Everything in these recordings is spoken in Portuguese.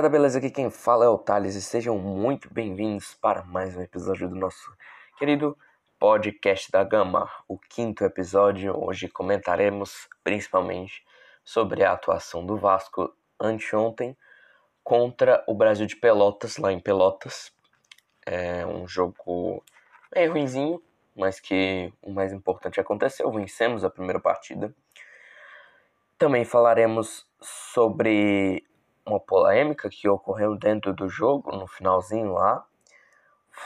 Rapaziada, beleza? Aqui quem fala é o Thales e sejam muito bem-vindos para mais um episódio do nosso querido podcast da Gama, o quinto episódio. Hoje comentaremos principalmente sobre a atuação do Vasco anteontem contra o Brasil de Pelotas, lá em Pelotas. É um jogo meio ruimzinho, mas que o mais importante aconteceu, vencemos a primeira partida. Também falaremos sobre uma polêmica que ocorreu dentro do jogo, no finalzinho lá,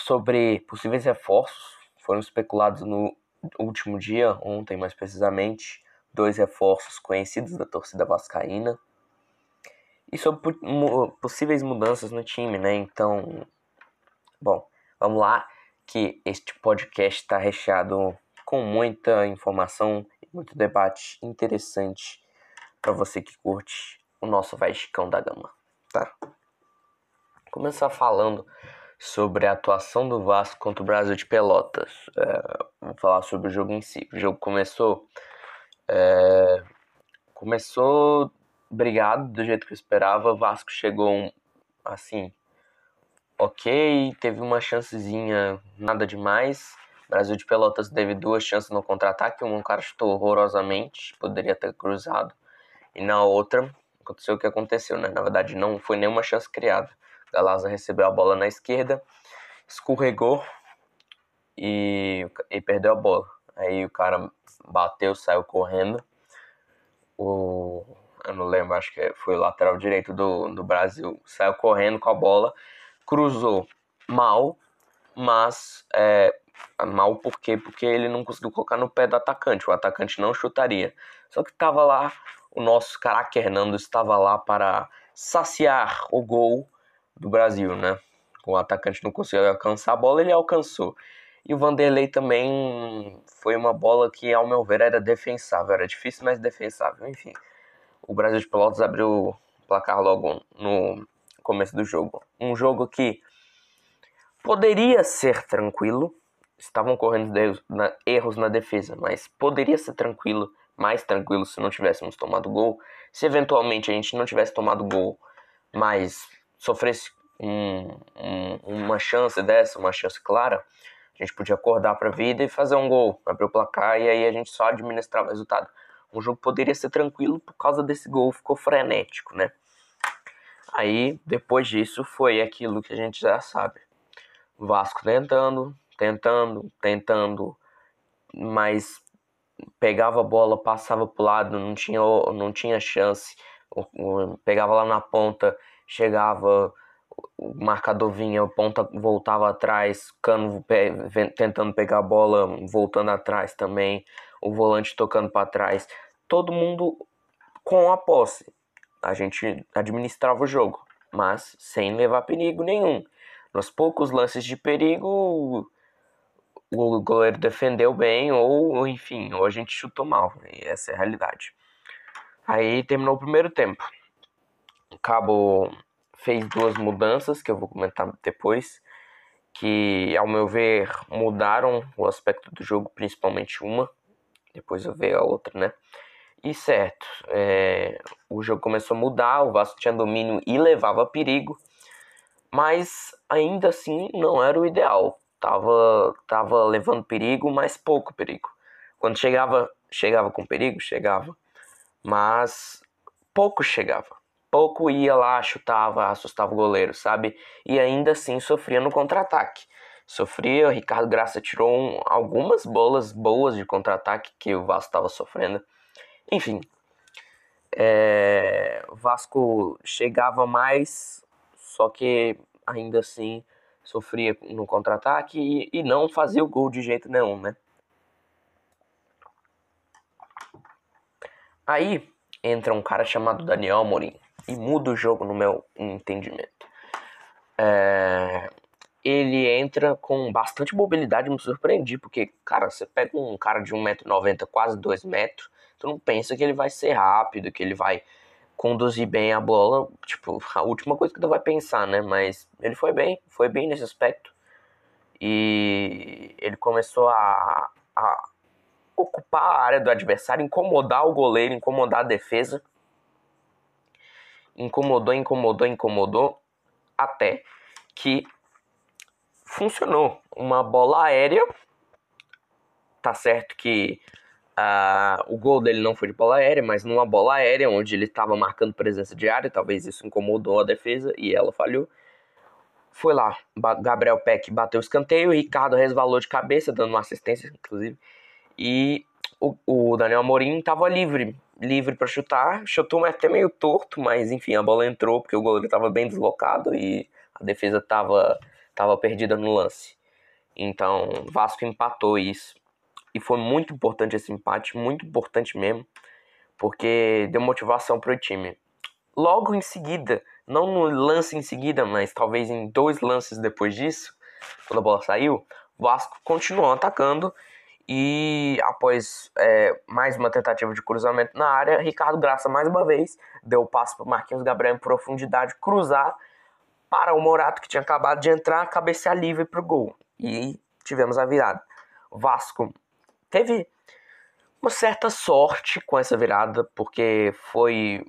sobre possíveis reforços. Foram especulados no último dia, ontem mais precisamente, dois reforços conhecidos da torcida vascaína. E sobre possíveis mudanças no time, né? Então, bom, vamos lá, que este podcast está recheado com muita informação e muito debate interessante para você que curte o nosso Vascão da Gama, tá? Começar falando sobre a atuação do Vasco contra o Brasil de Pelotas. É, falar sobre o jogo em si. O jogo começou. É, começou brigado do jeito que eu esperava. O Vasco chegou assim, ok, teve uma chancezinha, nada demais. Brasil de Pelotas teve duas chances no contra-ataque. Um cara chutou horrorosamente, poderia ter cruzado. E na outra, aconteceu o que aconteceu, né? Na verdade, não foi nenhuma chance criada. Galaza recebeu a bola na esquerda, escorregou e, e perdeu a bola. Aí o cara bateu, saiu correndo. O, eu não lembro, acho que foi o lateral direito do, do Brasil. Saiu correndo com a bola, cruzou mal, mas é, mal por quê? Porque ele não conseguiu colocar no pé do atacante. O atacante não chutaria. Só que estava lá o nosso craque Hernando estava lá para saciar o gol do Brasil, né? O atacante não conseguiu alcançar a bola, ele alcançou. E o Vanderlei também foi uma bola que, ao meu ver, era defensável. Era difícil, mas defensável. Enfim, o Brasil de Pelotas abriu o placar logo no começo do jogo. Um jogo que poderia ser tranquilo. Estavam correndo erros na defesa, mas poderia ser tranquilo mais tranquilo se não tivéssemos tomado gol. Se eventualmente a gente não tivesse tomado gol, mas sofresse um, um, uma chance dessa, uma chance clara, a gente podia acordar para a vida e fazer um gol, abrir o placar e aí a gente só administrava o resultado. O jogo poderia ser tranquilo por causa desse gol, ficou frenético, né? Aí, depois disso, foi aquilo que a gente já sabe. Vasco tentando, tentando, tentando, mas pegava a bola, passava pro lado, não tinha, não tinha chance. Pegava lá na ponta, chegava, o marcador vinha, a ponta voltava atrás, Cano tentando pegar a bola, voltando atrás também, o volante tocando para trás. Todo mundo com a posse. A gente administrava o jogo, mas sem levar perigo nenhum. Nos poucos lances de perigo, o goleiro defendeu bem, ou enfim, ou a gente chutou mal. E essa é a realidade. Aí terminou o primeiro tempo. O Cabo fez duas mudanças que eu vou comentar depois, que ao meu ver mudaram o aspecto do jogo, principalmente uma. Depois eu ver a outra, né? E certo, é, o jogo começou a mudar, o Vasco tinha domínio e levava perigo, mas ainda assim não era o ideal tava, tava levando perigo, mas pouco perigo. Quando chegava, chegava com perigo, chegava, mas pouco chegava. Pouco ia lá, chutava, assustava o goleiro, sabe? E ainda assim sofria no contra-ataque. Sofria, o Ricardo Graça tirou um, algumas bolas boas de contra-ataque que o Vasco estava sofrendo. Enfim, é, o Vasco chegava mais, só que ainda assim sofria no contra-ataque e, e não fazia o gol de jeito nenhum, né? Aí entra um cara chamado Daniel Amorim e muda o jogo no meu entendimento. É... Ele entra com bastante mobilidade, me surpreendi, porque, cara, você pega um cara de 1,90m, quase 2 metros, tu não pensa que ele vai ser rápido, que ele vai conduzir bem a bola, tipo, a última coisa que tu vai pensar, né? Mas ele foi bem, foi bem nesse aspecto. E ele começou a, a ocupar a área do adversário, incomodar o goleiro, incomodar a defesa. incomodou, incomodou, incomodou, até que funcionou. Uma bola aérea, tá certo que uh, o gol dele não foi de bola aérea, mas numa bola aérea, onde ele estava marcando presença de área, talvez isso incomodou a defesa e ela falhou. Foi lá, Gabriel Peck bateu o escanteio, Ricardo resvalou de cabeça, dando uma assistência, inclusive, e o, o Daniel Amorim estava livre, livre para chutar, chutou até meio torto, mas enfim, a bola entrou porque o goleiro estava bem deslocado e a defesa estava tava perdida no lance. Então, Vasco empatou isso. E foi muito importante esse empate, muito importante mesmo, porque deu motivação para o time. Logo em seguida, não no lance em seguida, mas talvez em dois lances depois disso, quando a bola saiu, o Vasco continuou atacando e após é, mais uma tentativa de cruzamento na área, Ricardo Graça mais uma vez deu o passo para Marquinhos Gabriel em profundidade cruzar para o Morato que tinha acabado de entrar, cabecear livre para o gol. E tivemos a virada. Vasco teve uma certa sorte com essa virada, porque foi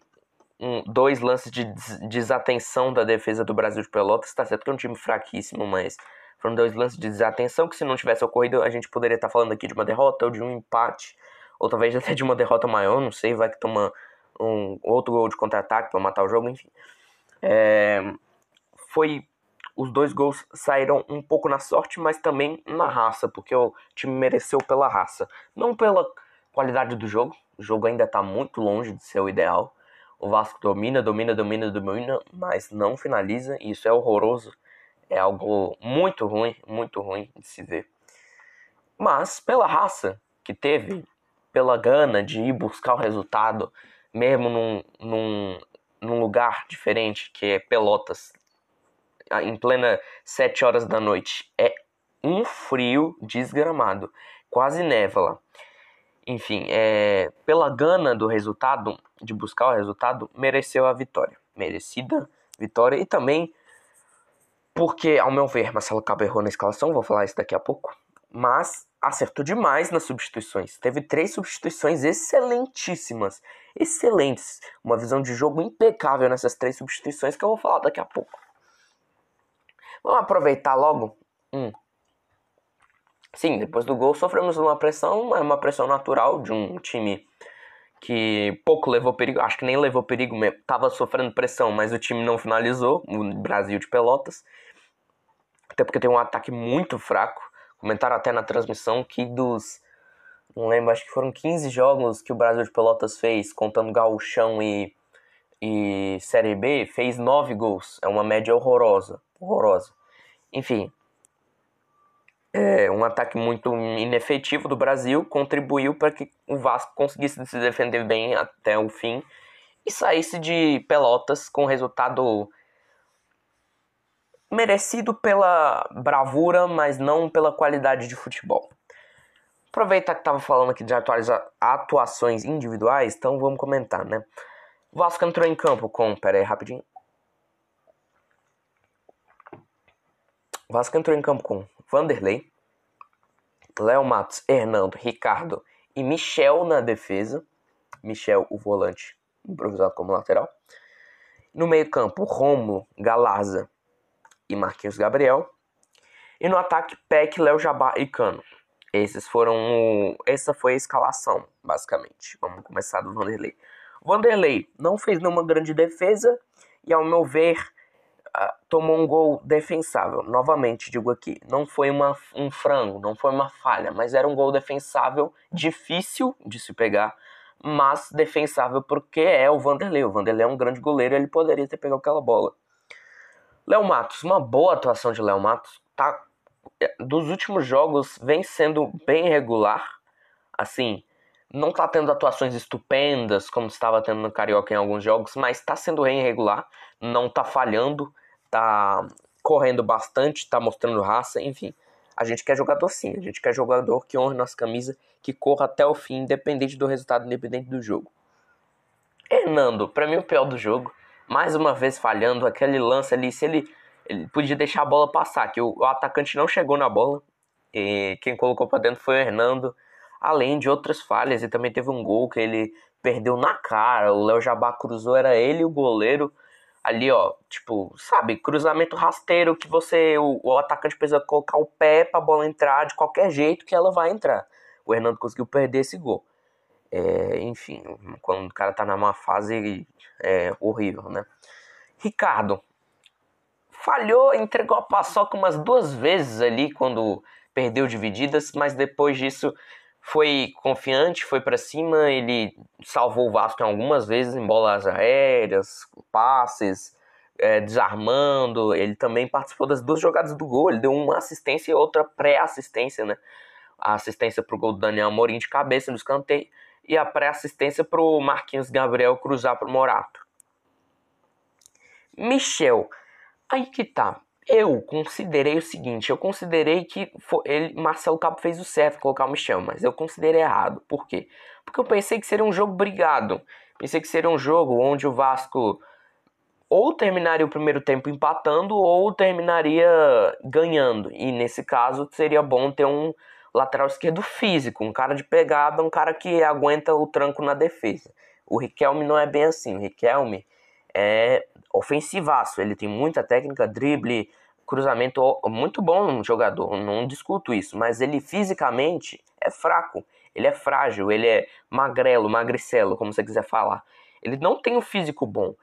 um, dois lances de desatenção da defesa do Brasil de Pelotas. Está certo que é um time fraquíssimo, mas foram dois lances de desatenção que se não tivesse ocorrido, a gente poderia estar falando aqui de uma derrota ou de um empate, ou talvez até de uma derrota maior, não sei, vai que toma um outro gol de contra-ataque para matar o jogo, enfim. É, foi os dois gols saíram um pouco na sorte, mas também na raça, porque o time mereceu pela raça, não pela qualidade do jogo. O jogo ainda está muito longe de ser o ideal. O Vasco domina, domina, domina, domina, mas não finaliza, e isso é horroroso é algo muito ruim, muito ruim de se ver. Mas pela raça que teve, pela gana de ir buscar o resultado, mesmo num, num, num lugar diferente, que é Pelotas, em plena 7 horas da noite, é um frio desgramado, quase lá. Enfim, é, pela gana do resultado, de buscar o resultado, mereceu a vitória. Merecida vitória e também porque, ao meu ver, Marcelo Cabo errou na escalação, vou falar isso daqui a pouco. Mas acertou demais nas substituições. Teve três substituições excelentíssimas. Excelentes. Uma visão de jogo impecável nessas três substituições que eu vou falar daqui a pouco. Vamos aproveitar logo. Hum. Sim, depois do gol sofremos uma pressão, é uma pressão natural de um time que pouco levou perigo, acho que nem levou perigo mesmo, tava sofrendo pressão, mas o time não finalizou, o Brasil de Pelotas. Até porque tem um ataque muito fraco. Comentaram até na transmissão que dos. Não lembro, acho que foram 15 jogos que o Brasil de Pelotas fez, contando Gauchão e, e Série B, fez 9 gols. É uma média horrorosa. Horrorosa. Enfim. É, um ataque muito inefetivo do Brasil contribuiu para que o Vasco conseguisse se defender bem até o fim e saísse de Pelotas com resultado merecido pela bravura, mas não pela qualidade de futebol. Aproveitar que estava falando aqui de atuações individuais, então vamos comentar, né? O Vasco entrou em campo com. Pera aí, rapidinho. Vasco entrou em campo com Vanderlei, Léo Matos, Hernando, Ricardo e Michel na defesa. Michel, o volante, improvisado como lateral. No meio-campo, Romulo, Galarza e Marquinhos Gabriel. E no ataque, Peck, Léo Jabá e Cano. Esses foram. Essa foi a escalação, basicamente. Vamos começar do Vanderlei. Vanderlei não fez nenhuma grande defesa e, ao meu ver, tomou um gol defensável. Novamente, digo aqui, não foi uma, um frango, não foi uma falha, mas era um gol defensável, difícil de se pegar, mas defensável porque é o Vanderlei. O Vanderlei é um grande goleiro, ele poderia ter pegado aquela bola. Léo Matos, uma boa atuação de Léo Matos. Tá, é, dos últimos jogos vem sendo bem regular. Assim, não tá tendo atuações estupendas como estava tendo no Carioca em alguns jogos, mas tá sendo bem regular, não tá falhando, tá correndo bastante, tá mostrando raça, enfim. A gente quer jogador sim, a gente quer jogador que honre nossa camisa, que corra até o fim, independente do resultado, independente do jogo. Hernando, para mim o pior do jogo mais uma vez falhando aquele lance ali, se ele, ele podia deixar a bola passar, que o, o atacante não chegou na bola, e quem colocou para dentro foi o Hernando, além de outras falhas, e também teve um gol que ele perdeu na cara. O Léo Jabá cruzou, era ele o goleiro ali, ó, tipo, sabe, cruzamento rasteiro que você, o, o atacante precisa colocar o pé pra bola entrar de qualquer jeito que ela vai entrar. O Hernando conseguiu perder esse gol. É, enfim, quando o cara tá numa fase é, horrível, né? Ricardo falhou, entregou a paçoca umas duas vezes ali quando perdeu divididas, mas depois disso foi confiante, foi para cima, ele salvou o Vasco algumas vezes em bolas aéreas, passes, é, desarmando. Ele também participou das duas jogadas do gol. Ele deu uma assistência e outra pré-assistência, né? A assistência para o gol do Daniel Morim de cabeça no escanteio e a pré-assistência para o Marquinhos Gabriel cruzar para o Morato. Michel, aí que tá eu considerei o seguinte, eu considerei que ele, Marcelo Cabo fez o certo colocar o Michel, mas eu considerei errado. Por quê? Porque eu pensei que seria um jogo brigado. Pensei que seria um jogo onde o Vasco ou terminaria o primeiro tempo empatando ou terminaria ganhando. E nesse caso seria bom ter um lateral esquerdo físico, um cara de pegada, um cara que aguenta o tranco na defesa. O Riquelme não é bem assim. O Riquelme é ofensivaço. Ele tem muita técnica, drible, cruzamento, muito bom jogador, não discuto isso, mas ele fisicamente é fraco, ele é frágil, ele é magrelo, magricelo, como você quiser falar. Ele não tem um físico bom.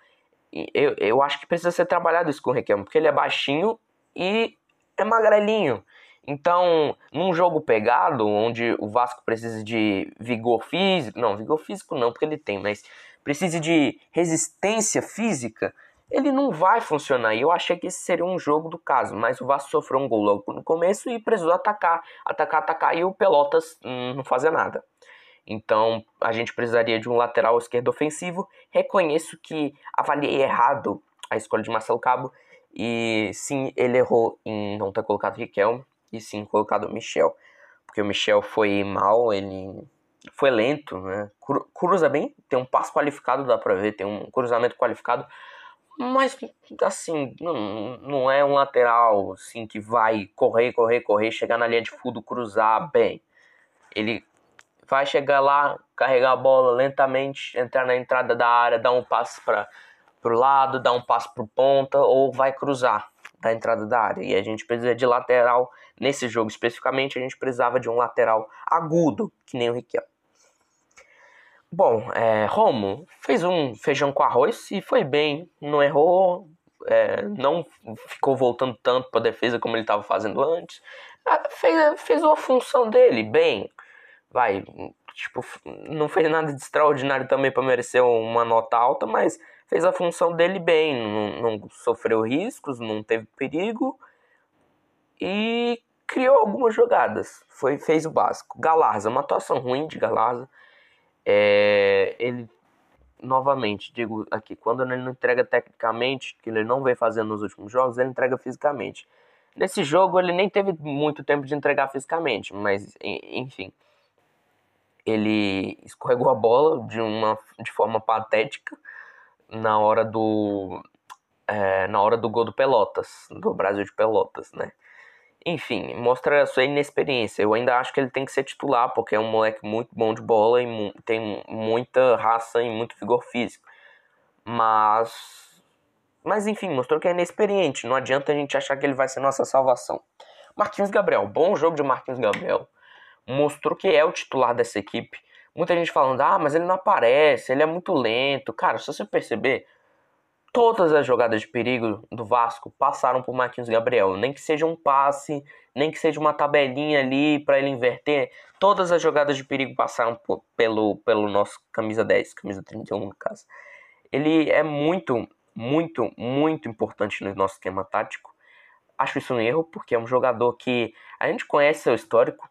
Eu, eu acho que precisa ser trabalhado isso com o Requião, porque ele é baixinho e é magrelinho. Então, num jogo pegado, onde o Vasco precisa de vigor físico, não, vigor físico não, porque ele tem, mas precisa de resistência física, ele não vai funcionar. E eu achei que esse seria um jogo do caso, mas o Vasco sofreu um gol logo no começo e precisou atacar, atacar, atacar e o Pelotas hum, não fazia nada. Então a gente precisaria de um lateral esquerdo ofensivo. Reconheço que avaliei errado a escolha de Marcelo Cabo e sim, ele errou em não ter colocado Riquelme e sim colocado Michel, porque o Michel foi mal, ele foi lento, né? Cruza bem, tem um passo qualificado, dá pra ver, tem um cruzamento qualificado, mas, assim, não, não é um lateral assim, que vai correr, correr, correr, chegar na linha de fundo, cruzar bem. Ele vai chegar lá, carregar a bola lentamente, entrar na entrada da área, dar um passo para o lado, dar um passo para ponta, ou vai cruzar da entrada da área. E a gente precisa de lateral, nesse jogo especificamente, a gente precisava de um lateral agudo, que nem o Riquelme. Bom, é, Romo fez um feijão com arroz e foi bem, não errou, é, não ficou voltando tanto para defesa como ele estava fazendo antes. É, fez, fez a função dele bem, vai, tipo, não fez nada de extraordinário também para merecer uma nota alta, mas fez a função dele bem, não, não sofreu riscos, não teve perigo e criou algumas jogadas, foi fez o básico. Galarza, uma atuação ruim de Galarza é, ele novamente digo aqui, quando ele não entrega tecnicamente, que ele não vem fazendo nos últimos jogos, ele entrega fisicamente. Nesse jogo ele nem teve muito tempo de entregar fisicamente, mas enfim, ele escorregou a bola de uma de forma patética na hora do é, na hora do gol do Pelotas, do Brasil de Pelotas, né? Enfim, mostra a sua inexperiência. Eu ainda acho que ele tem que ser titular, porque é um moleque muito bom de bola e tem muita raça e muito vigor físico. Mas. Mas enfim, mostrou que é inexperiente. Não adianta a gente achar que ele vai ser nossa salvação. Marquinhos Gabriel, bom jogo de Marquinhos Gabriel. Mostrou que é o titular dessa equipe. Muita gente falando, ah, mas ele não aparece, ele é muito lento. Cara, se você perceber, Todas as jogadas de perigo do Vasco passaram por Marquinhos Gabriel. Nem que seja um passe, nem que seja uma tabelinha ali para ele inverter. Todas as jogadas de perigo passaram por, pelo, pelo nosso camisa 10, camisa 31 no caso. Ele é muito, muito, muito importante no nosso esquema tático. Acho isso um erro, porque é um jogador que a gente conhece seu histórico.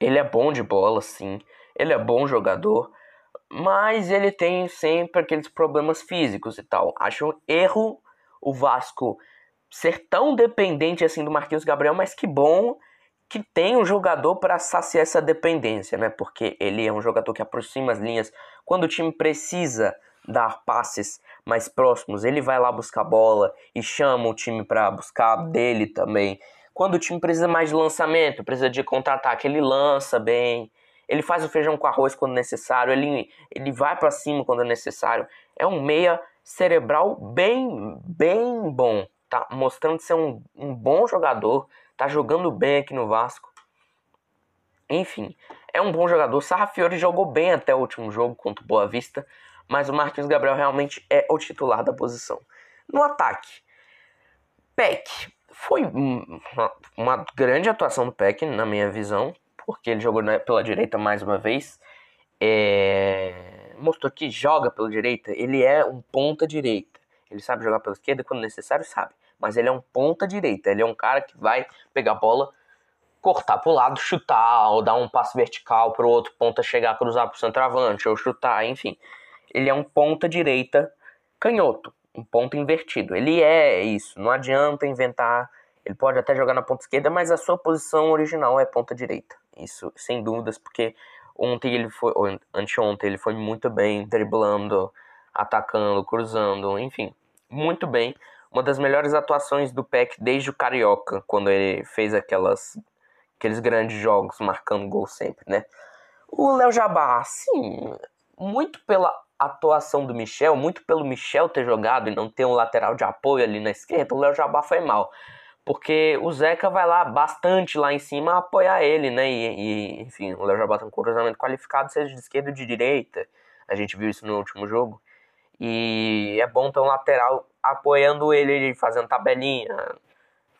Ele é bom de bola, sim. Ele é bom jogador mas ele tem sempre aqueles problemas físicos e tal. Acho um erro o Vasco ser tão dependente assim do Marquinhos Gabriel, mas que bom que tem um jogador para saciar essa dependência, né? Porque ele é um jogador que aproxima as linhas quando o time precisa dar passes mais próximos, ele vai lá buscar bola e chama o time para buscar dele também. Quando o time precisa mais de lançamento, precisa de contra-ataque, ele lança bem. Ele faz o feijão com arroz quando necessário, ele, ele vai para cima quando é necessário. É um meia cerebral bem, bem bom. Tá mostrando ser um, um bom jogador, tá jogando bem aqui no Vasco. Enfim, é um bom jogador. Sarrafiori jogou bem até o último jogo contra o Boa Vista, mas o Marquinhos Gabriel realmente é o titular da posição. No ataque, Peck foi uma, uma grande atuação do Peck, na minha visão, porque ele jogou pela direita mais uma vez. É... Mostrou que joga pela direita, ele é um ponta direita. Ele sabe jogar pela esquerda quando necessário, sabe. Mas ele é um ponta direita, ele é um cara que vai pegar a bola, cortar pro lado, chutar, ou dar um passe vertical pro outro ponta chegar, cruzar pro centroavante, ou chutar, enfim. Ele é um ponta direita canhoto, um ponta invertido. Ele é isso, não adianta inventar. Ele pode até jogar na ponta esquerda, mas a sua posição original é ponta direita. Isso, sem dúvidas, porque ontem ele foi, ou anteontem ele foi muito bem driblando, atacando, cruzando, enfim, muito bem. Uma das melhores atuações do Peck desde o Carioca, quando ele fez aquelas aqueles grandes jogos marcando gol sempre, né? O Léo Jabá, sim, muito pela atuação do Michel, muito pelo Michel ter jogado e não ter um lateral de apoio ali na esquerda, o Léo Jabá foi mal. Porque o Zeca vai lá bastante lá em cima apoiar ele, né? E, e enfim, o Léo Jabá tem um cruzamento qualificado, seja de esquerda ou de direita. A gente viu isso no último jogo. E é bom ter um lateral apoiando ele, fazendo tabelinha,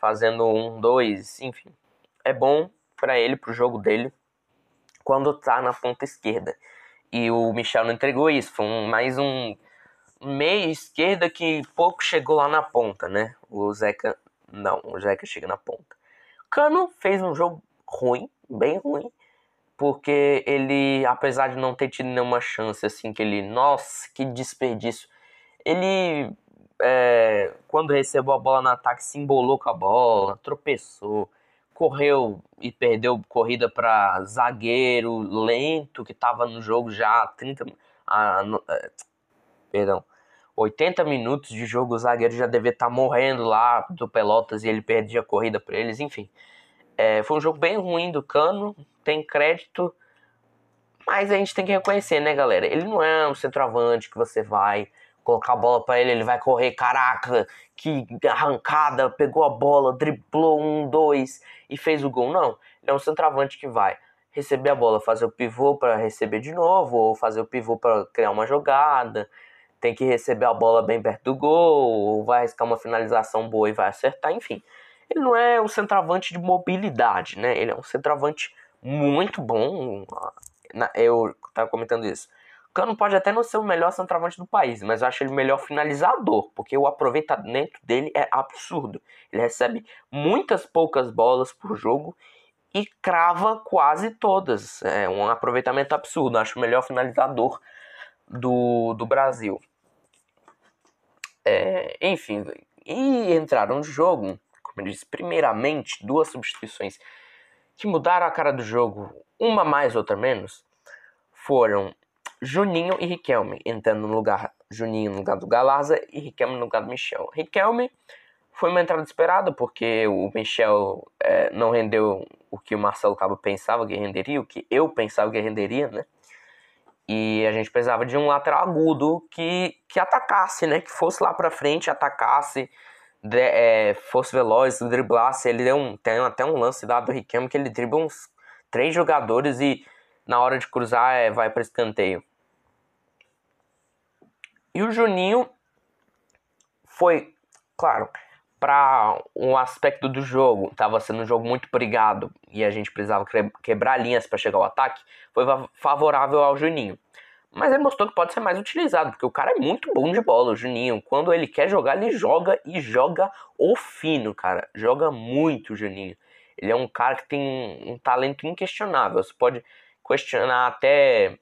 fazendo um, dois, enfim. É bom para ele, pro jogo dele, quando tá na ponta esquerda. E o Michel não entregou isso. Foi um, mais um meia esquerda que pouco chegou lá na ponta, né? O Zeca não, o Zeca chega na ponta. Cano fez um jogo ruim, bem ruim, porque ele, apesar de não ter tido nenhuma chance, assim, que ele, nossa, que desperdício. Ele, é, quando recebeu a bola no ataque, se embolou com a bola, tropeçou, correu e perdeu corrida para zagueiro lento que estava no jogo já há 30. Ah, no, é, perdão, 80 minutos de jogo, o zagueiro já devia estar tá morrendo lá do Pelotas e ele perdia a corrida para eles, enfim. É, foi um jogo bem ruim do Cano, tem crédito, mas a gente tem que reconhecer, né, galera? Ele não é um centroavante que você vai colocar a bola para ele, ele vai correr, caraca, que arrancada, pegou a bola, driblou um, dois e fez o gol. Não, ele é um centroavante que vai receber a bola, fazer o pivô para receber de novo, ou fazer o pivô para criar uma jogada tem que receber a bola bem perto do gol, vai arriscar uma finalização boa e vai acertar, enfim. Ele não é um centroavante de mobilidade, né? Ele é um centroavante muito bom. Eu estava comentando isso. O Cano pode até não ser o melhor centroavante do país, mas eu acho ele o melhor finalizador, porque o aproveitamento dele é absurdo. Ele recebe muitas poucas bolas por jogo e crava quase todas. É um aproveitamento absurdo. Eu acho o melhor finalizador do, do Brasil. É, enfim, e entraram no jogo, como eu disse, primeiramente duas substituições que mudaram a cara do jogo, uma mais, outra menos, foram Juninho e Riquelme, entrando no lugar Juninho no lugar do Galarza e Riquelme no lugar do Michel. Riquelme foi uma entrada esperada, porque o Michel é, não rendeu o que o Marcelo Cabo pensava que renderia, o que eu pensava que renderia, né? E a gente precisava de um lateral agudo que, que atacasse, né? Que fosse lá pra frente, atacasse, de, é, fosse veloz, driblasse. Ele deu um, tem até um lance lá do Riquelme que ele dribla uns três jogadores e na hora de cruzar é, vai para escanteio. E o Juninho foi, claro, para um aspecto do jogo, estava sendo um jogo muito brigado e a gente precisava quebrar linhas para chegar ao ataque, foi favorável ao Juninho. Mas ele mostrou que pode ser mais utilizado, porque o cara é muito bom de bola, o Juninho. Quando ele quer jogar, ele joga e joga o fino, cara. Joga muito o Juninho. Ele é um cara que tem um, talento inquestionável. Você pode questionar até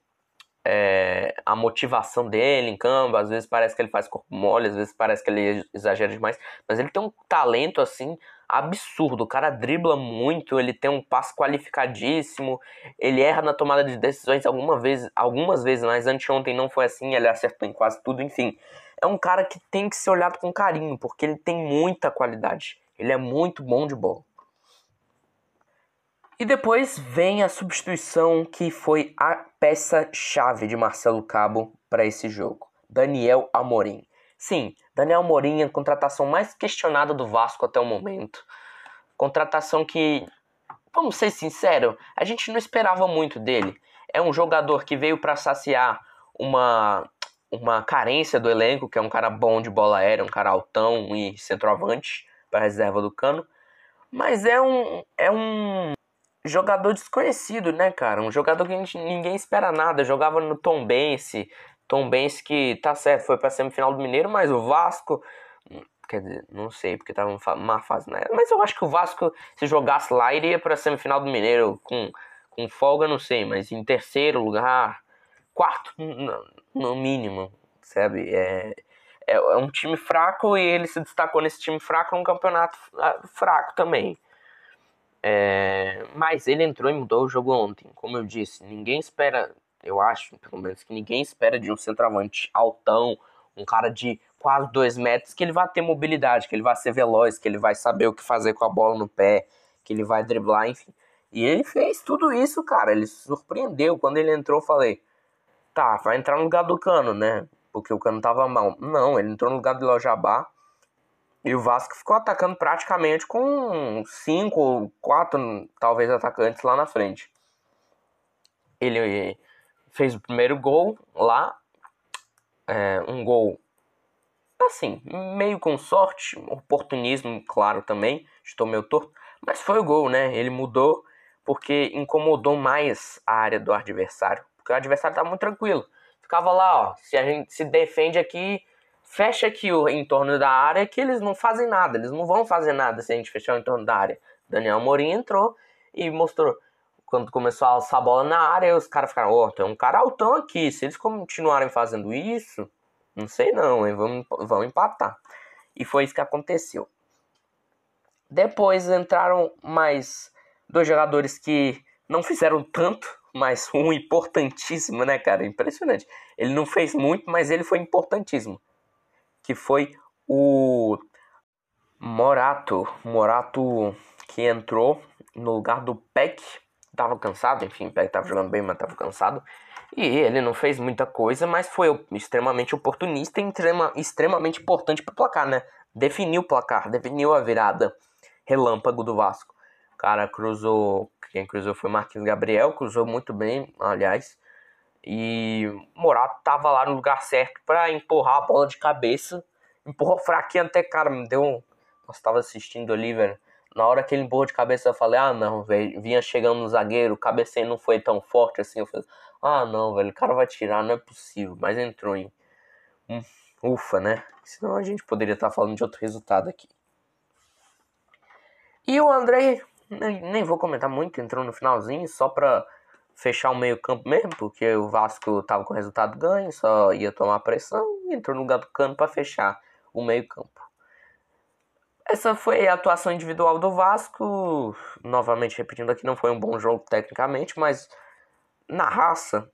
é, a motivação dele em campo. Às vezes parece que ele faz corpo mole, às vezes parece que ele exagera demais. Mas ele tem um talento assim absurdo. O cara dribla muito, ele tem um passo qualificadíssimo, ele erra na tomada de decisões alguma vez, algumas vezes, mas anteontem não foi assim, ele acertou em quase tudo, enfim. É um cara que tem que ser olhado com carinho, porque ele tem muita qualidade. Ele é muito bom de bola. E depois vem a substituição que foi a peça-chave de Marcelo Cabo para esse jogo. Daniel Amorim. Sim, Daniel Amorim é a contratação mais questionada do Vasco até o momento. Contratação que, vamos ser sinceros, a gente não esperava muito dele. É um jogador que veio para saciar uma, uma carência do elenco, que é um cara bom de bola aérea, um cara altão e centroavante para reserva do Cano. Mas é um, é um jogador desconhecido, né, cara? Um jogador que gente, ninguém espera nada. Jogava no Tom Bense. Tom Bense que tá certo, foi pra semifinal do Mineiro, mas o Vasco. Quer dizer, não sei, porque tava uma fase, né? Mas eu acho que o Vasco, se jogasse lá, iria pra semifinal do Mineiro com, com folga, não sei, mas em terceiro lugar, quarto, no, no mínimo, sabe? É, é, é, um time fraco e ele se destacou nesse time fraco num campeonato ah, fraco também. É, mas ele entrou e mudou o jogo ontem. Como eu disse, ninguém espera, eu acho, pelo menos, que ninguém espera de um centroavante altão, um cara de quase dois metros, que ele vai ter mobilidade, que ele vai ser veloz, que ele vai saber o que fazer com a bola no pé, que ele vai driblar, enfim. E ele fez tudo isso, cara. Ele surpreendeu. Quando ele entrou, eu falei: tá, vai entrar no lugar do cano, né? Porque o cano tava mal. Não, ele entrou no lugar do Lojabá e o Vasco ficou atacando praticamente com cinco ou quatro, talvez, atacantes lá na frente. Ele fez o primeiro gol lá, é, um gol assim, meio com sorte, oportunismo, claro também, estou meio torto, mas foi o gol, né? Ele mudou porque incomodou mais a área do adversário, porque o adversário tá muito tranquilo. Ficava lá, ó, se a gente se defende aqui, fecha aqui o entorno da área que eles não fazem nada, eles não vão fazer nada se a gente fechar o entorno da área. Daniel Morim entrou e mostrou quando começou a alçar a bola na área, os caras ficaram, ó, oh, tem um cara altão aqui, se eles continuarem fazendo isso, não sei não, hein, vão, vão empatar. E foi isso que aconteceu. Depois entraram mais dois jogadores que não fizeram tanto, mas um importantíssimo, né, cara? Impressionante. Ele não fez muito, mas ele foi importantíssimo que foi o Morato. Morato que entrou no lugar do Peck. Tava cansado, enfim, Peck tava jogando bem, mas tava cansado. E ele não fez muita coisa, mas foi extremamente oportunista e extrema, extremamente importante para o placar, né? Definiu o placar, definiu a virada relâmpago do Vasco. O cara cruzou, quem cruzou foi Marquinhos Gabriel, cruzou muito bem, aliás. E Morato tava lá no lugar certo para empurrar a bola de cabeça. Empurrou fraquinho até, cara, me deu um. Nossa, tava assistindo ali, velho. Na hora que ele empurrou de cabeça, eu falei, ah não, velho. Vinha chegando no zagueiro, o cabeceio não foi tão forte assim. Eu falei, ah não, velho, o cara vai tirar, não é possível. Mas entrou em. Ufa, né? Senão a gente poderia estar tá falando de outro resultado aqui. E o André, nem vou comentar muito, entrou no finalzinho, só pra fechar o meio-campo mesmo, porque o Vasco tava com resultado ganho, só ia tomar pressão e entrou no lugar do cano para fechar o meio-campo. Essa foi a atuação individual do Vasco. Novamente repetindo aqui, não foi um bom jogo tecnicamente, mas na raça,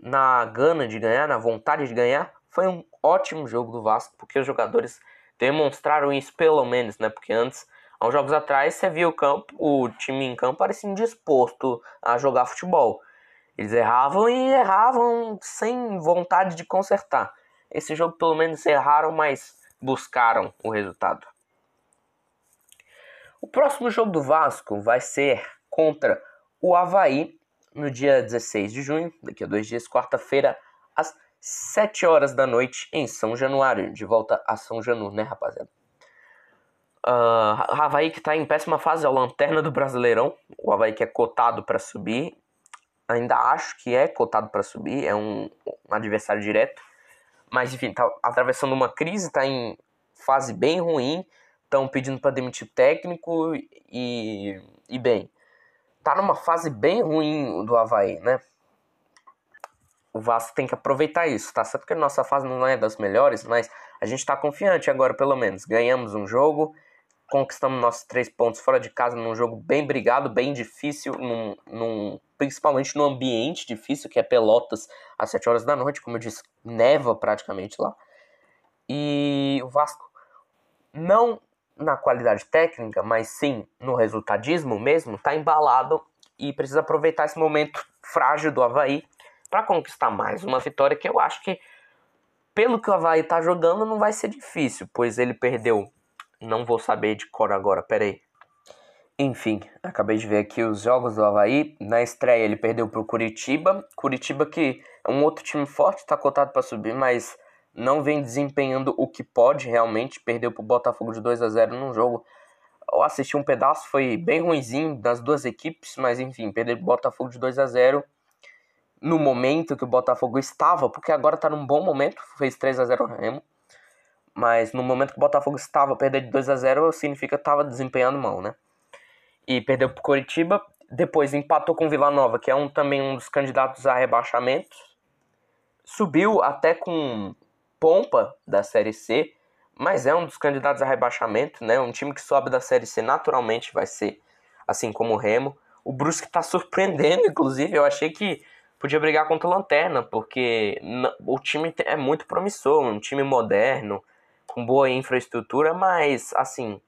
na gana de ganhar, na vontade de ganhar, foi um ótimo jogo do Vasco, porque os jogadores demonstraram isso pelo menos, né? Porque antes Há uns jogos atrás, você viu o campo, o time em campo parecia indisposto a jogar futebol. Eles erravam e erravam sem vontade de consertar. Esse jogo, pelo menos, erraram, mas buscaram o resultado. O próximo jogo do Vasco vai ser contra o Havaí no dia 16 de junho, daqui a dois dias, quarta-feira, às 7 horas da noite, em São Januário. De volta a São Januário, né, rapaziada? Uh, Havaí que está em péssima fase, é o lanterna do Brasileirão. O Havaí que é cotado para subir. Ainda acho que é cotado para subir, é um, um, adversário direto. Mas enfim, está atravessando uma crise, está em fase bem ruim. Estão pedindo para demitir técnico e, e bem, tá numa fase bem ruim do Havaí, né? O Vasco tem que aproveitar isso, tá certo que a nossa fase não é das melhores, mas a gente está confiante agora, pelo menos. Ganhamos um jogo, conquistamos nossos três pontos fora de casa num jogo bem brigado, bem difícil, num, num, principalmente no ambiente difícil, que é Pelotas, às 7 horas da noite, como eu disse, neva praticamente lá. E o Vasco, não na qualidade técnica, mas sim no resultadismo mesmo, está embalado e precisa aproveitar esse momento frágil do Havaí para conquistar mais uma vitória que eu acho que, pelo que o Havaí tá jogando, não vai ser difícil, pois ele perdeu. Não vou saber de cor agora, peraí. Enfim, acabei de ver aqui os jogos do Havaí. Na estreia ele perdeu para o Curitiba. Curitiba que é um outro time forte, está cotado para subir, mas não vem desempenhando o que pode realmente. Perdeu para o Botafogo de 2 a 0 num jogo. Eu assisti um pedaço, foi bem ruimzinho das duas equipes, mas enfim, perdeu para o Botafogo de 2 a 0 no momento que o Botafogo estava, porque agora está num bom momento, fez 3 a 0 Remo. Mas no momento que o Botafogo estava perder de 2 a 0 significa que estava desempenhando mal, né? e perdeu para o Coritiba. Depois empatou com o Vila Nova, que é um, também um dos candidatos a rebaixamento. Subiu até com pompa da Série C, mas é um dos candidatos a rebaixamento, né? Um time que sobe da Série C naturalmente vai ser assim como o Remo. O Brusque está surpreendendo, inclusive. Eu achei que podia brigar contra o Lanterna, porque o time é muito promissor, um time moderno, com boa infraestrutura, mas assim,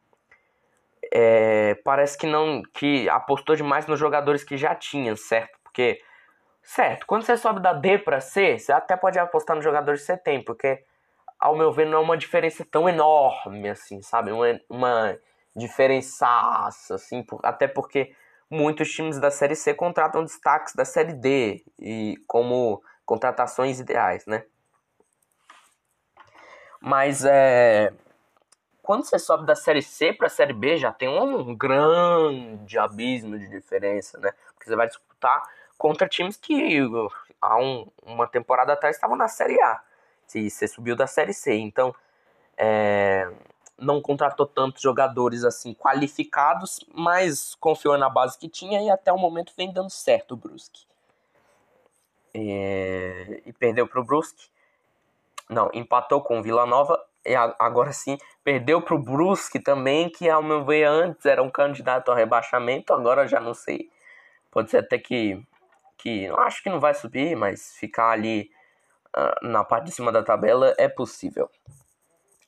é, parece que não que apostou demais nos jogadores que já tinha, certo? Porque, certo, quando você sobe da D para C, você até pode apostar nos jogadores que você tem, porque, ao meu ver, não é uma diferença tão enorme assim, sabe? Uma, uma diferençaça, assim, por, até porque muitos times da Série C contratam destaques da Série D e como contratações ideais, né? Mas é quando você sobe da série C para a série B, já tem um grande abismo de diferença, né? Porque você vai disputar contra times que há um, uma temporada atrás estavam na série A. Se você subiu da série C, então é, não contratou tantos jogadores assim qualificados, mas confiou na base que tinha e até o momento vem dando certo o Brusque. É, e perdeu para o Brusque. Não, empatou com o Vila Nova e agora sim perdeu para o Brusque também, que ao meu ver antes era um candidato ao rebaixamento, agora já não sei. Pode ser até que, que acho que não vai subir, mas ficar ali uh, na parte de cima da tabela é possível.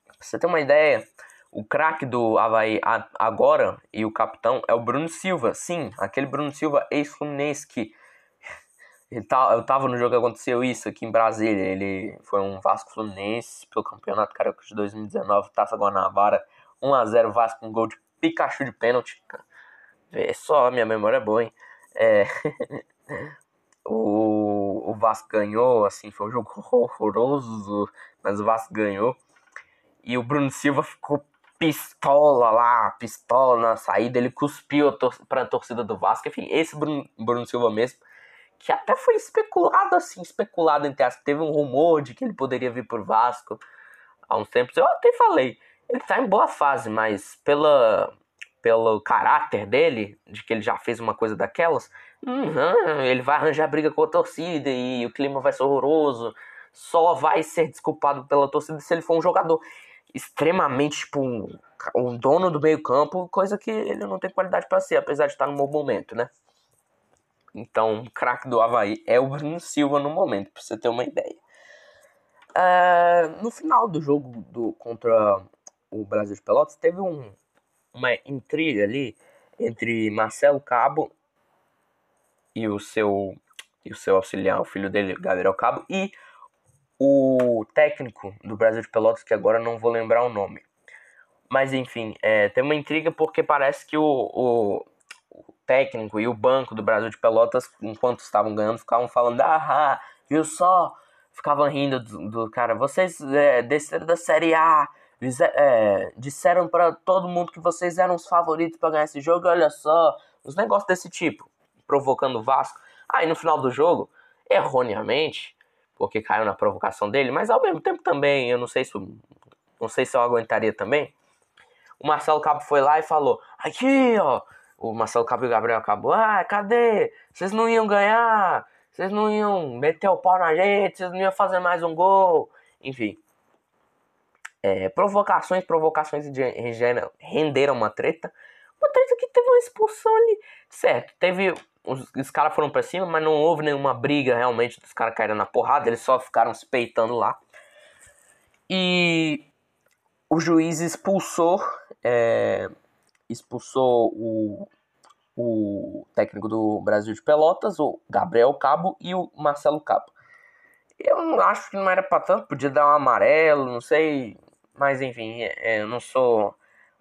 Pra você ter uma ideia, o craque do Havaí agora e o capitão é o Bruno Silva. Sim, aquele Bruno Silva ex-fluminense que Tá, eu tava no jogo que aconteceu isso aqui em Brasília. Ele foi um Vasco Fluminense pelo Campeonato Carioca de 2019, Taça Guanabara, 1x0 Vasco com um gol de Pikachu de pênalti. É só, minha memória é boa, hein? É... o, o Vasco ganhou, assim, foi um jogo horroroso, mas o Vasco ganhou. E o Bruno Silva ficou pistola lá, pistola na saída, ele cuspiu tor pra torcida do Vasco. Enfim, esse Bruno, Bruno Silva mesmo que até foi especulado assim, especulado entre as teve um rumor de que ele poderia vir por Vasco há uns tempos. Eu até falei, ele tá em boa fase, mas pela pelo caráter dele, de que ele já fez uma coisa daquelas, uhum, ele vai arranjar briga com a torcida e o clima vai ser horroroso. Só vai ser desculpado pela torcida se ele for um jogador extremamente, tipo, um, um dono do meio-campo, coisa que ele não tem qualidade para ser, apesar de estar no bom momento, né? Então, craque do Havaí é o Bruno Silva no momento, pra você ter uma ideia. Uh, no final do jogo do, contra o Brasil de Pelotas, teve um, uma intriga ali entre Marcelo Cabo e o seu, e o seu auxiliar, o filho dele, Gabriel Cabo, e o técnico do Brasil de Pelotas, que agora não vou lembrar o nome. Mas enfim, é, tem uma intriga porque parece que o, o técnico e o banco do Brasil de Pelotas, enquanto estavam ganhando, ficavam falando, ah, viu só? Ficavam rindo do, do cara, vocês é, desceram da Série A, é, disseram para todo mundo que vocês eram os favoritos para ganhar esse jogo, olha só, uns negócios desse tipo, provocando o Vasco. Aí no final do jogo, erroneamente, porque caiu na provocação dele, mas ao mesmo tempo também, eu não sei se não sei se eu aguentaria também. O Marcelo Cabo foi lá e falou: "Aqui, ó, o Marcelo Cabo e o Gabriel acabou. Ah, cadê? Vocês não iam ganhar? Vocês não iam meter o pau na gente? Vocês não iam fazer mais um gol? Enfim. É, provocações, provocações de renderam uma treta. Uma treta que teve uma expulsão ali. Certo, teve. Os, os caras foram pra cima, mas não houve nenhuma briga realmente dos caras caíram na porrada. Eles só ficaram se peitando lá. E o juiz expulsou. É, expulsou o, o técnico do Brasil de Pelotas, o Gabriel Cabo e o Marcelo Cabo. Eu não acho que não era para tanto, podia dar um amarelo, não sei, mas enfim, é, eu não sou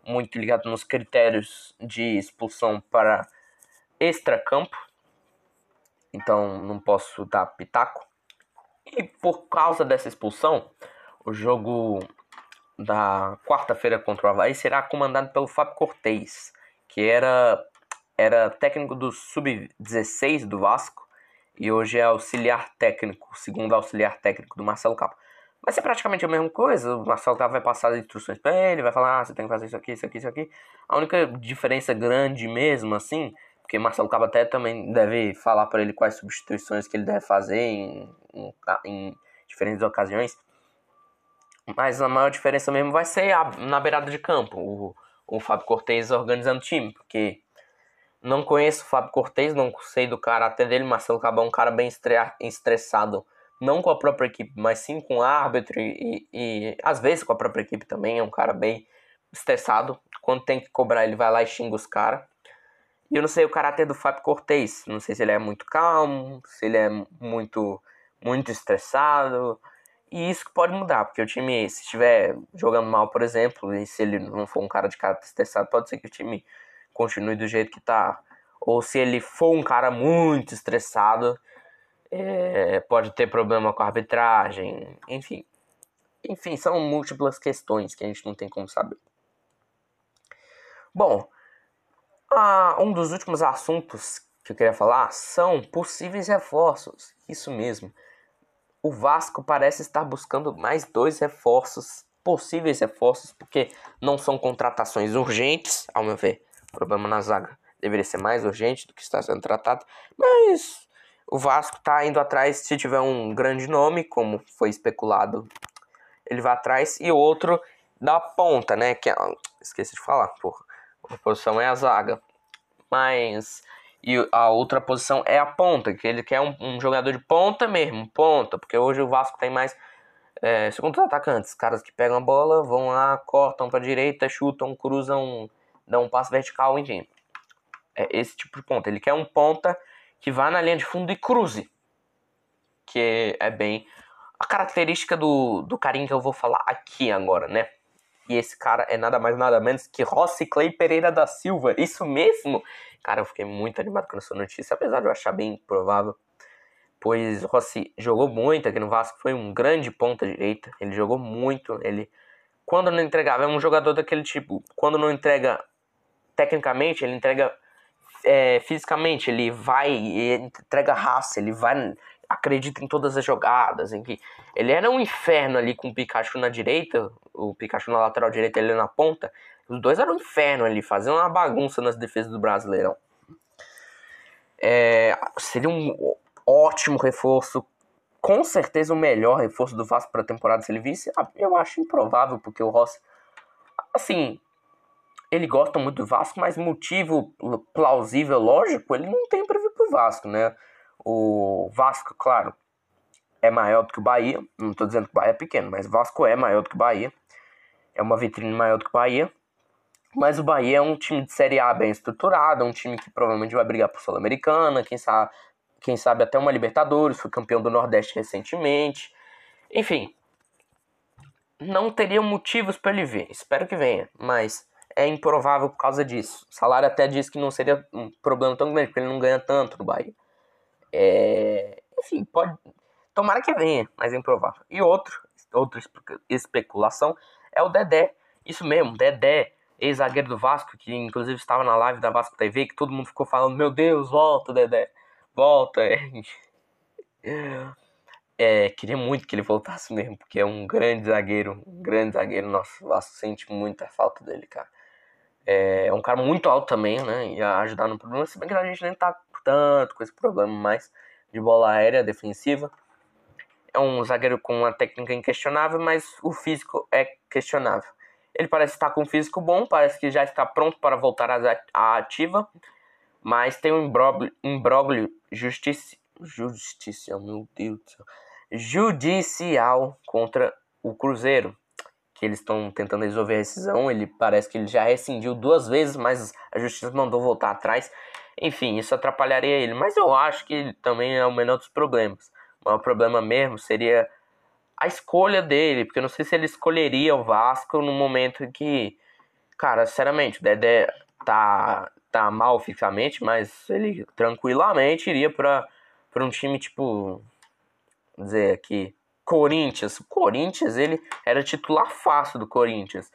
muito ligado nos critérios de expulsão para extracampo, então não posso dar pitaco. E por causa dessa expulsão, o jogo da quarta-feira contra o Havaí será comandado pelo Fábio Cortez, que era, era técnico do Sub-16 do Vasco e hoje é auxiliar técnico, segundo auxiliar técnico do Marcelo Cabo. Vai ser praticamente a mesma coisa, o Marcelo Cabo vai passar as instruções para ele, vai falar, ah, você tem que fazer isso aqui, isso aqui, isso aqui. A única diferença grande mesmo, assim, porque Marcelo Cabo até também deve falar para ele quais substituições que ele deve fazer em, em, em diferentes ocasiões, mas a maior diferença mesmo vai ser a, na beirada de campo, o, o Fábio Cortez organizando o time, porque não conheço o Fábio Cortez, não sei do caráter dele, Marcelo Cabão é um cara bem estressado, não com a própria equipe, mas sim com o árbitro e, e, às vezes com a própria equipe também, é um cara bem estressado, quando tem que cobrar ele vai lá e xinga os caras. E eu não sei o caráter do Fábio Cortez, não sei se ele é muito calmo, se ele é muito muito estressado, e isso que pode mudar, porque o time, se estiver jogando mal, por exemplo, e se ele não for um cara de cara estressado, pode ser que o time continue do jeito que tá. Ou se ele for um cara muito estressado, é, pode ter problema com a arbitragem, enfim. Enfim, são múltiplas questões que a gente não tem como saber. Bom, ah, um dos últimos assuntos que eu queria falar são possíveis reforços. Isso mesmo o Vasco parece estar buscando mais dois reforços, possíveis reforços, porque não são contratações urgentes, ao meu ver. O problema na zaga deveria ser mais urgente do que está sendo tratado, mas o Vasco está indo atrás se tiver um grande nome, como foi especulado, ele vai atrás, e o outro da ponta, né? Que é, esqueci de falar, porra. A posição é a zaga. Mas e a outra posição é a ponta, que ele quer um, um jogador de ponta mesmo, ponta, porque hoje o Vasco tem mais é, segundos atacantes, caras que pegam a bola, vão lá, cortam para direita, chutam, cruzam, dão um passo vertical, enfim. É esse tipo de ponta. Ele quer um ponta que vá na linha de fundo e cruze, que é bem a característica do, do carinho que eu vou falar aqui agora, né? E esse cara é nada mais nada menos que Rossi Clay Pereira da Silva. Isso mesmo? Cara, eu fiquei muito animado com essa notícia, apesar de eu achar bem improvável. Pois Rossi jogou muito aqui no Vasco, foi um grande ponta direita. Ele jogou muito. Ele, quando não entregava, é um jogador daquele tipo. Quando não entrega tecnicamente, ele entrega é, fisicamente. Ele vai, ele entrega raça, ele vai acredita em todas as jogadas, em que ele era um inferno ali com o Pikachu na direita, o Pikachu na lateral direita ele na ponta. Os dois eram um inferno ali, faziam uma bagunça nas defesas do Brasileirão. É, seria um ótimo reforço, com certeza o melhor reforço do Vasco para a temporada se ele visse. Ah, eu acho improvável, porque o Rossi, assim, ele gosta muito do Vasco, mas motivo plausível, lógico, ele não tem para vir pro Vasco, né? O Vasco, claro, é maior do que o Bahia. Não estou dizendo que o Bahia é pequeno, mas o Vasco é maior do que o Bahia. É uma vitrine maior do que o Bahia. Mas o Bahia é um time de Série A bem estruturado, é um time que provavelmente vai brigar por Sul-Americana, quem sabe, quem sabe até uma Libertadores, foi campeão do Nordeste recentemente. Enfim, não teria motivos para ele vir. Espero que venha, mas é improvável por causa disso. O salário até diz que não seria um problema tão grande, porque ele não ganha tanto no Bahia. É, enfim, pode. Tomara que venha, mas é improvável. E outro, outra especulação é o Dedé. Isso mesmo, Dedé, ex-zagueiro do Vasco, que inclusive estava na live da Vasco TV, que todo mundo ficou falando: Meu Deus, volta, Dedé, volta. É, queria muito que ele voltasse mesmo, porque é um grande zagueiro, um grande zagueiro. Nossa, o Vasco sente muita falta dele, cara. É, é um cara muito alto também, né? Ia ajudar no problema, se bem que a gente nem tá tanto com esse problema mais de bola aérea defensiva. É um zagueiro com uma técnica inquestionável, mas o físico é questionável. Ele parece estar com um físico bom, parece que já está pronto para voltar à ativa, mas tem um imbróglio, imbróglio justiça, meu Deus do céu, judicial contra o Cruzeiro, que eles estão tentando resolver a rescisão. Ele parece que ele já rescindiu duas vezes, mas a justiça mandou voltar atrás. Enfim, isso atrapalharia ele. Mas eu acho que também é o menor dos problemas. O maior problema mesmo seria a escolha dele, porque eu não sei se ele escolheria o Vasco no momento em que, cara, sinceramente, o Dedé tá, tá mal fisicamente, mas ele tranquilamente iria para um time tipo, dizer aqui, Corinthians. O Corinthians, ele era titular fácil do Corinthians.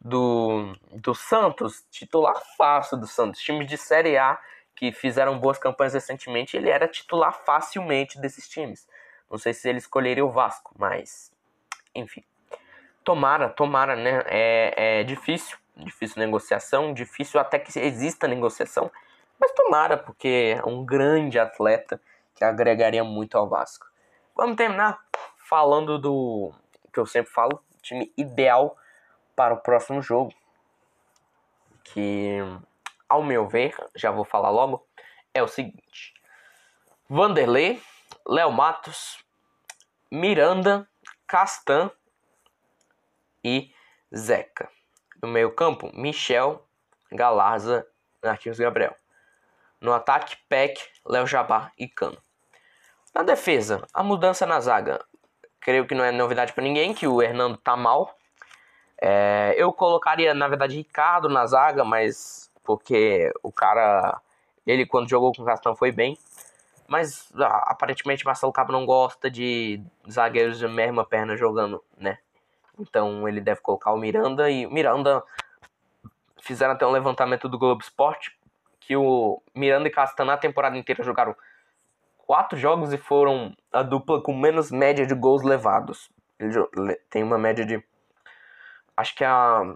Do, do Santos, titular fácil do Santos. Times de Série A que fizeram boas campanhas recentemente, ele era titular facilmente desses times. Não sei se ele escolheria o Vasco, mas enfim. Tomara, tomara, né? É, é difícil, difícil negociação, difícil até que exista negociação, mas tomara, porque é um grande atleta que agregaria muito ao Vasco. Vamos terminar falando do que eu sempre falo, time ideal para o próximo jogo, que ao meu ver, já vou falar logo, é o seguinte: Vanderlei, Léo Matos, Miranda, Castan e Zeca. No meio-campo, Michel, Galarza, Marquinhos Gabriel. No ataque, Peck, Léo Jabá e Cano. Na defesa, a mudança na zaga. Creio que não é novidade para ninguém que o Hernando tá mal. É, eu colocaria, na verdade, Ricardo na zaga, mas porque o cara, ele quando jogou com o Castan foi bem. Mas ah, aparentemente Marcelo Cabo não gosta de zagueiros de mesma perna jogando, né? Então ele deve colocar o Miranda e o Miranda fizeram até um levantamento do Globo Esporte que o Miranda e Castan na temporada inteira jogaram quatro jogos e foram a dupla com menos média de gols levados. Ele tem uma média de acho que é a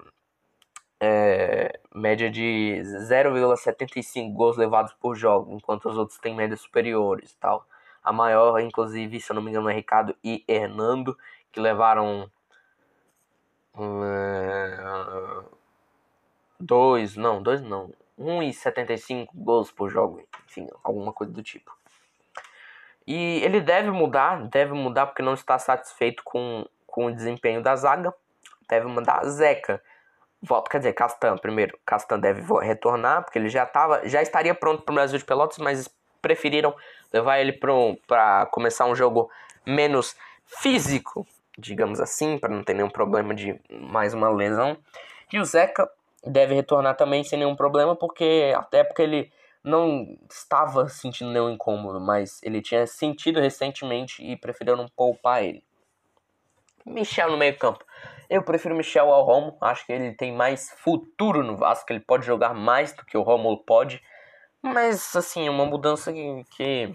é, média de 0,75 gols levados por jogo, enquanto os outros têm médias superiores tal. A maior, inclusive, se eu não me engano, é Ricardo e Hernando, que levaram uh, dois, não, dois não, 1,75 gols por jogo, enfim, alguma coisa do tipo. E ele deve mudar, deve mudar porque não está satisfeito com, com o desempenho da zaga. Deve mandar Zeca, Volta, quer dizer, Castan primeiro. Castan deve retornar, porque ele já, tava, já estaria pronto para o Brasil de Pelotas, mas preferiram levar ele para começar um jogo menos físico, digamos assim, para não ter nenhum problema de mais uma lesão. E o Zeca deve retornar também sem nenhum problema, porque até porque ele não estava sentindo nenhum incômodo, mas ele tinha sentido recentemente e preferiu não poupar ele. Michel no meio-campo. Eu prefiro Michel ao Romo. Acho que ele tem mais futuro no Vasco. Ele pode jogar mais do que o Romulo pode. Mas, assim, é uma mudança que, que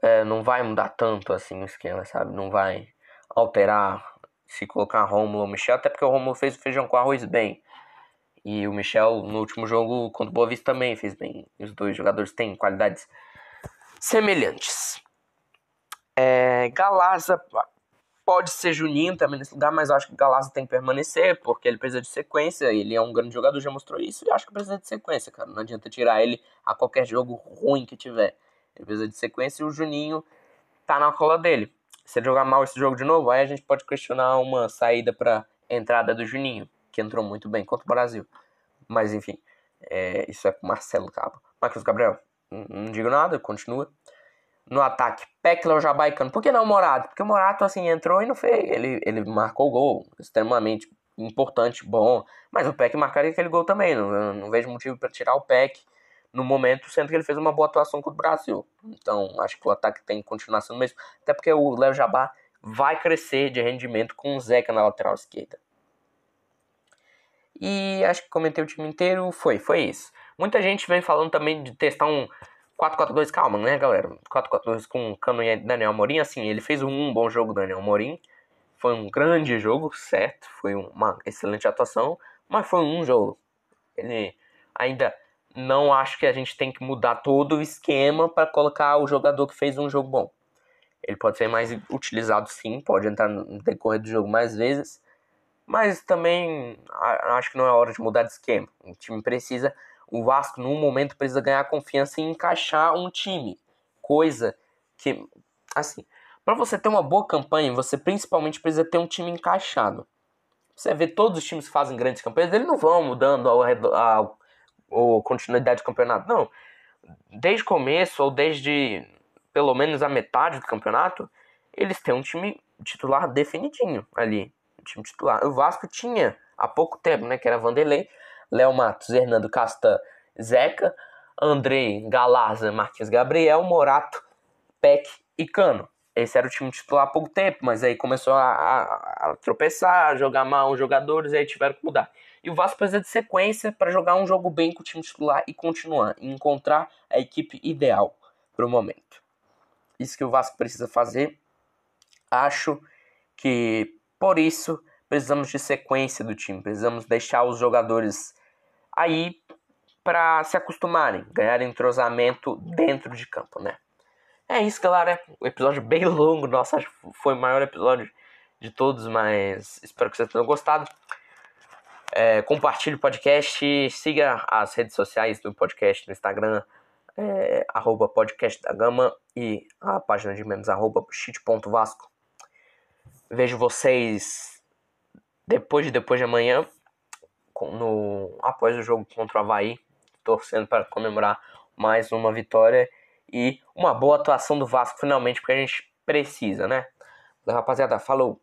é, não vai mudar tanto assim o esquema, sabe? Não vai alterar se colocar Romulo ou Michel. Até porque o Romulo fez o feijão com arroz bem. E o Michel, no último jogo contra o Boa Vista, também fez bem. Os dois jogadores têm qualidades semelhantes. É, Galaza Pode ser Juninho também nesse lugar, mas eu acho que o Galazzi tem que permanecer, porque ele precisa de sequência. Ele é um grande jogador, já mostrou isso, e acho que precisa de sequência, cara. Não adianta tirar ele a qualquer jogo ruim que tiver. Ele precisa de sequência e o Juninho tá na cola dele. Se ele jogar mal esse jogo de novo, aí a gente pode questionar uma saída para entrada do Juninho, que entrou muito bem contra o Brasil. Mas enfim, é, isso é com Marcelo Cabo. Marcos Gabriel, não digo nada, continua no ataque, Pekler Jabaicano. Por que não o Morato? Porque o Morato, assim, entrou e não fez. Ele, ele marcou o gol, extremamente importante, bom. Mas o Peck marcaria aquele gol também. Não, não vejo motivo para tirar o Peck no momento, sendo que ele fez uma boa atuação contra o Brasil. Então, acho que o ataque tem que continuar sendo mesmo. Até porque o Léo Jabá vai crescer de rendimento com o Zeca na lateral esquerda. E acho que comentei o time inteiro. Foi, foi isso. Muita gente vem falando também de testar um 4-4-2, calma, né, galera? 4-4-2 com Cano e Daniel Amorim, assim, ele fez um bom jogo, Daniel Amorim. Foi um grande jogo, certo? Foi uma excelente atuação, mas foi um jogo. Ele ainda não acho que a gente tem que mudar todo o esquema para colocar o jogador que fez um jogo bom. Ele pode ser mais utilizado sim, pode entrar no decorrer do jogo mais vezes, mas também acho que não é hora de mudar de esquema. O time precisa o Vasco, num momento, precisa ganhar confiança e encaixar um time. Coisa que, assim, para você ter uma boa campanha, você principalmente precisa ter um time encaixado. Você vê todos os times que fazem grandes campanhas, eles não vão mudando ao redor, a, a continuidade do campeonato, não. desde o começo, ou desde pelo menos a metade do campeonato, eles têm um time titular definidinho ali. Um time titular. O Vasco tinha há pouco tempo, né? Que era Vanderlei, Léo Matos, Hernando Castan, Zeca, Andrei, Galaza, Marquinhos Gabriel, Morato, Peck e Cano. Esse era o time titular há pouco tempo, mas aí começou a, a, a tropeçar, a jogar mal os jogadores, aí tiveram que mudar. E o Vasco precisa de sequência para jogar um jogo bem com o time titular e continuar, e encontrar a equipe ideal para o momento. Isso que o Vasco precisa fazer. Acho que por isso precisamos de sequência do time, precisamos deixar os jogadores aí para se acostumarem, ganhar entrosamento dentro de campo, né? É isso, galera. Um episódio bem longo. Nossa, acho que foi o maior episódio de todos, mas espero que vocês tenham gostado. É, compartilhe o podcast, siga as redes sociais do podcast no Instagram, é, arroba podcast da Gama e a página de memes, arroba shit.vasco. Vejo vocês depois de depois de amanhã, no, após o jogo contra o Havaí, torcendo para comemorar mais uma vitória e uma boa atuação do Vasco finalmente, porque a gente precisa, né? Rapaziada, falou!